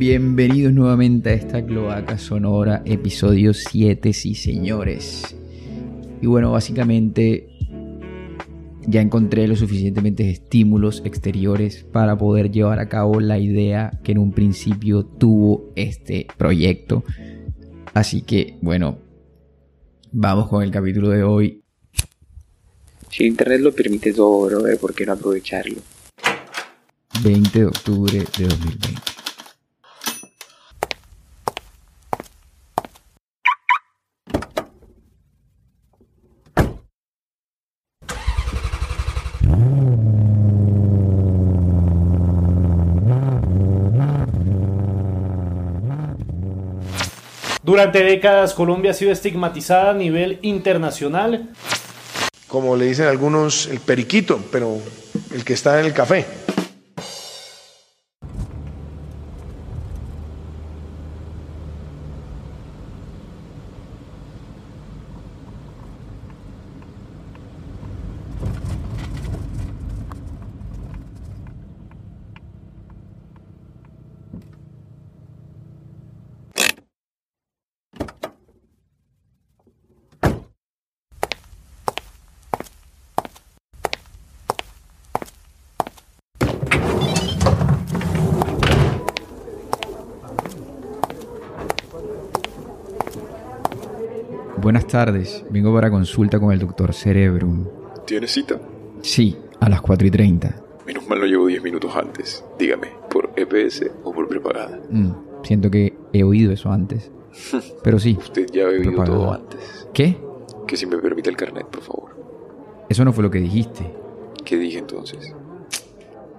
Bienvenidos nuevamente a esta cloaca sonora, episodio 7, sí señores. Y bueno, básicamente ya encontré los suficientemente estímulos exteriores para poder llevar a cabo la idea que en un principio tuvo este proyecto. Así que bueno, vamos con el capítulo de hoy. Si internet lo permite todo, brother, ¿por qué no aprovecharlo? 20 de octubre de 2020. Durante décadas Colombia ha sido estigmatizada a nivel internacional. Como le dicen algunos, el periquito, pero el que está en el café. Buenas tardes, vengo para consulta con el doctor Cerebrum. ¿Tienes cita? Sí, a las 4 y 30. Menos mal lo llevo 10 minutos antes. Dígame, ¿por EPS o por prepagada? Mm, siento que he oído eso antes. Pero sí. Usted ya ha bebido Prepagada. todo antes. ¿Qué? Que si me permite el carnet, por favor. Eso no fue lo que dijiste. ¿Qué dije entonces?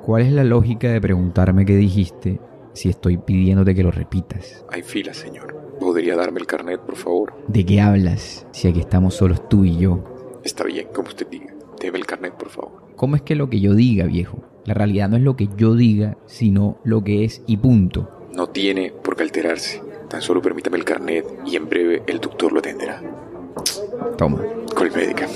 ¿Cuál es la lógica de preguntarme qué dijiste si estoy pidiéndote que lo repitas? Hay fila, señor. ¿Podría darme el carnet, por favor? ¿De qué hablas si aquí estamos solos tú y yo? Está bien, como usted diga. Deme el carnet, por favor. ¿Cómo es que lo que yo diga, viejo? La realidad no es lo que yo diga, sino lo que es y punto. No tiene por qué alterarse. Tan solo permítame el carnet y en breve el doctor lo atenderá. Toma. Colmédica.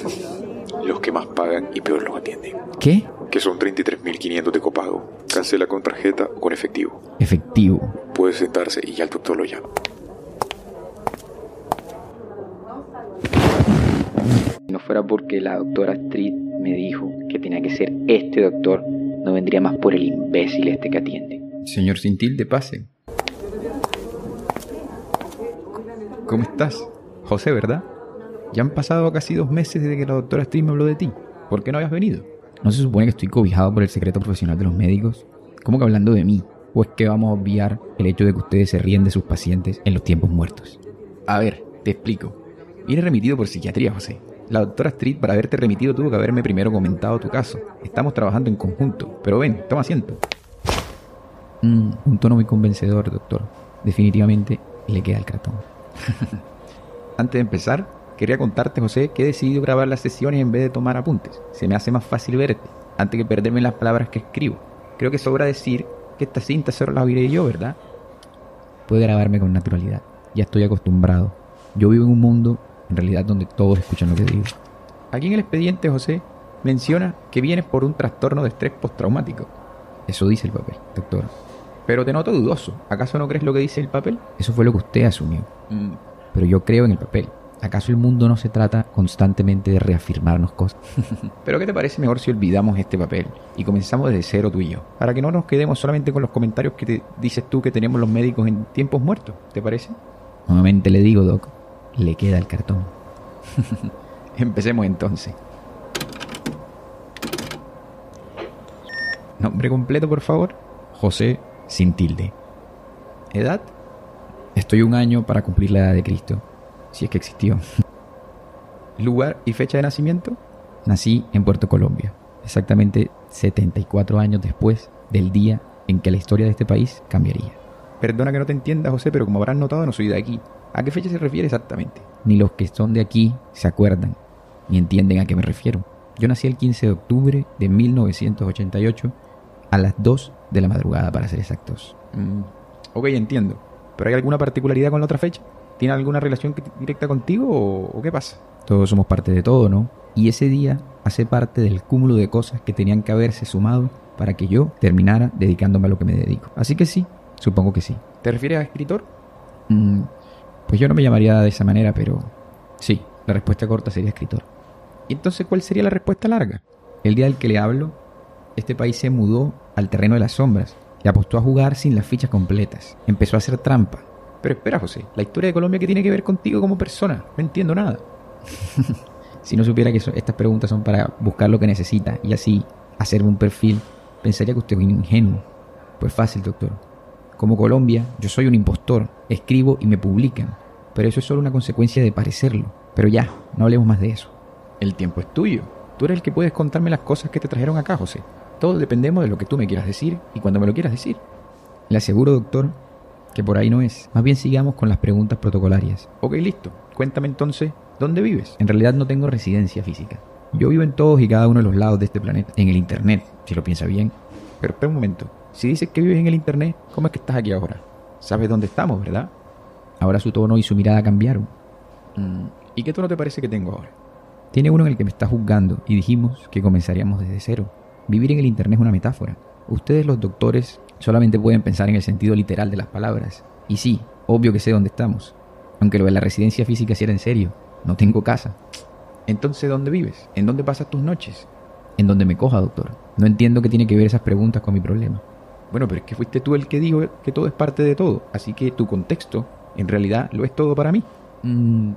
Los que más pagan y peor los atienden. ¿Qué? Que son 33.500 de copago. Cancela con tarjeta o con efectivo. Efectivo. Puede sentarse y ya el doctor lo llama. Fuera porque la doctora Street me dijo que tenía que ser este doctor, no vendría más por el imbécil este que atiende. Señor Cintil, de pase. ¿Cómo estás? José, ¿verdad? Ya han pasado casi dos meses desde que la doctora Street me habló de ti. ¿Por qué no habías venido? ¿No se supone que estoy cobijado por el secreto profesional de los médicos? ¿Cómo que hablando de mí? ¿O es que vamos a obviar el hecho de que ustedes se ríen de sus pacientes en los tiempos muertos? A ver, te explico. Viene remitido por psiquiatría, José. La doctora Street, para haberte remitido, tuvo que haberme primero comentado tu caso. Estamos trabajando en conjunto. Pero ven, toma asiento. Mm, un tono muy convencedor, doctor. Definitivamente le queda el cartón. Antes de empezar, quería contarte, José, que he decidido grabar las sesiones en vez de tomar apuntes. Se me hace más fácil verte, antes que perderme las palabras que escribo. Creo que sobra decir que esta cinta solo la oiré yo, ¿verdad? Puede grabarme con naturalidad. Ya estoy acostumbrado. Yo vivo en un mundo, en realidad, donde todos escuchan lo que digo. Aquí en el expediente, José, menciona que vienes por un trastorno de estrés postraumático. Eso dice el papel, doctor. Pero te noto dudoso. ¿Acaso no crees lo que dice el papel? Eso fue lo que usted asumió. Mm, Pero yo creo en el papel. ¿Acaso el mundo no se trata constantemente de reafirmarnos cosas? Pero ¿qué te parece mejor si olvidamos este papel y comenzamos desde cero tú y yo? Para que no nos quedemos solamente con los comentarios que te dices tú que tenemos los médicos en tiempos muertos. ¿Te parece? Nuevamente le digo, Doc, le queda el cartón. Empecemos entonces. Nombre completo, por favor. José sin tilde. ¿Edad? Estoy un año para cumplir la edad de Cristo, si es que existió. ¿Lugar y fecha de nacimiento? Nací en Puerto Colombia, exactamente 74 años después del día en que la historia de este país cambiaría. Perdona que no te entienda, José, pero como habrás notado, no soy de aquí. ¿A qué fecha se refiere exactamente? Ni los que son de aquí se acuerdan, ni entienden a qué me refiero. Yo nací el 15 de octubre de 1988 a las 2 de la madrugada, para ser exactos. Mm, ok, entiendo. ¿Pero hay alguna particularidad con la otra fecha? ¿Tiene alguna relación directa contigo o, o qué pasa? Todos somos parte de todo, ¿no? Y ese día hace parte del cúmulo de cosas que tenían que haberse sumado para que yo terminara dedicándome a lo que me dedico. Así que sí, supongo que sí. ¿Te refieres a escritor? Mm, pues yo no me llamaría de esa manera, pero sí, la respuesta corta sería escritor. ¿Y entonces cuál sería la respuesta larga? El día del que le hablo, este país se mudó al terreno de las sombras y apostó a jugar sin las fichas completas. Empezó a hacer trampa. Pero espera, José, la historia de Colombia que tiene que ver contigo como persona. No entiendo nada. si no supiera que estas preguntas son para buscar lo que necesita y así hacerme un perfil, pensaría que usted es un ingenuo. Pues fácil, doctor. Como Colombia, yo soy un impostor, escribo y me publican, pero eso es solo una consecuencia de parecerlo. Pero ya, no hablemos más de eso. El tiempo es tuyo. Tú eres el que puedes contarme las cosas que te trajeron acá, José. Todos dependemos de lo que tú me quieras decir y cuando me lo quieras decir. Le aseguro, doctor, que por ahí no es. Más bien sigamos con las preguntas protocolarias. Ok, listo. Cuéntame entonces, ¿dónde vives? En realidad no tengo residencia física. Yo vivo en todos y cada uno de los lados de este planeta, en el Internet, si lo piensa bien. Pero espera un momento, si dices que vives en el Internet, ¿cómo es que estás aquí ahora? Sabes dónde estamos, ¿verdad? Ahora su tono y su mirada cambiaron. Mm, ¿Y qué tono te parece que tengo ahora? Tiene uno en el que me está juzgando y dijimos que comenzaríamos desde cero. Vivir en el Internet es una metáfora. Ustedes los doctores solamente pueden pensar en el sentido literal de las palabras. Y sí, obvio que sé dónde estamos. Aunque lo de la residencia física sí era en serio. No tengo casa. Entonces, ¿dónde vives? ¿En dónde pasas tus noches? En donde me coja, doctor. No entiendo qué tiene que ver esas preguntas con mi problema. Bueno, pero es que fuiste tú el que dijo que todo es parte de todo. Así que tu contexto, en realidad, lo es todo para mí. Mm,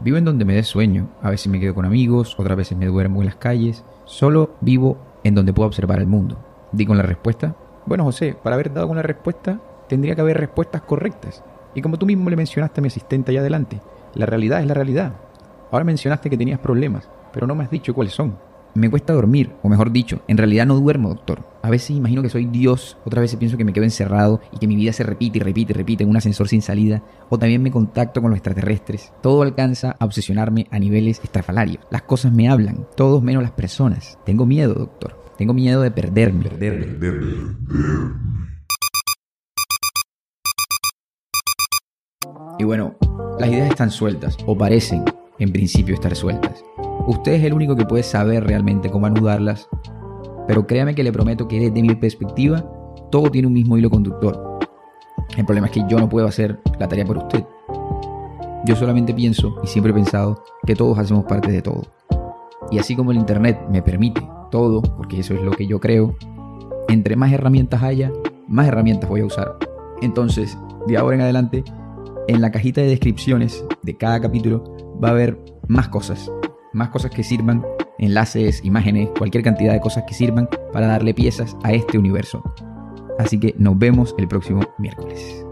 vivo en donde me dé sueño. A veces me quedo con amigos, otras veces me duermo en las calles. Solo vivo en donde puedo observar el mundo. Di con la respuesta. Bueno, José, para haber dado con la respuesta, tendría que haber respuestas correctas. Y como tú mismo le mencionaste a mi asistente allá adelante, la realidad es la realidad. Ahora mencionaste que tenías problemas, pero no me has dicho cuáles son. Me cuesta dormir, o mejor dicho, en realidad no duermo, doctor. A veces imagino que soy Dios, otras veces pienso que me quedo encerrado y que mi vida se repite y repite y repite en un ascensor sin salida, o también me contacto con los extraterrestres. Todo alcanza a obsesionarme a niveles estrafalarios. Las cosas me hablan, todos menos las personas. Tengo miedo, doctor. Tengo miedo de perderme. perderme. Y bueno, las ideas están sueltas, o parecen en principio estar sueltas. Usted es el único que puede saber realmente cómo anudarlas, pero créame que le prometo que desde mi perspectiva todo tiene un mismo hilo conductor. El problema es que yo no puedo hacer la tarea por usted. Yo solamente pienso y siempre he pensado que todos hacemos parte de todo. Y así como el Internet me permite todo, porque eso es lo que yo creo, entre más herramientas haya, más herramientas voy a usar. Entonces, de ahora en adelante, en la cajita de descripciones de cada capítulo va a haber más cosas, más cosas que sirvan, enlaces, imágenes, cualquier cantidad de cosas que sirvan para darle piezas a este universo. Así que nos vemos el próximo miércoles.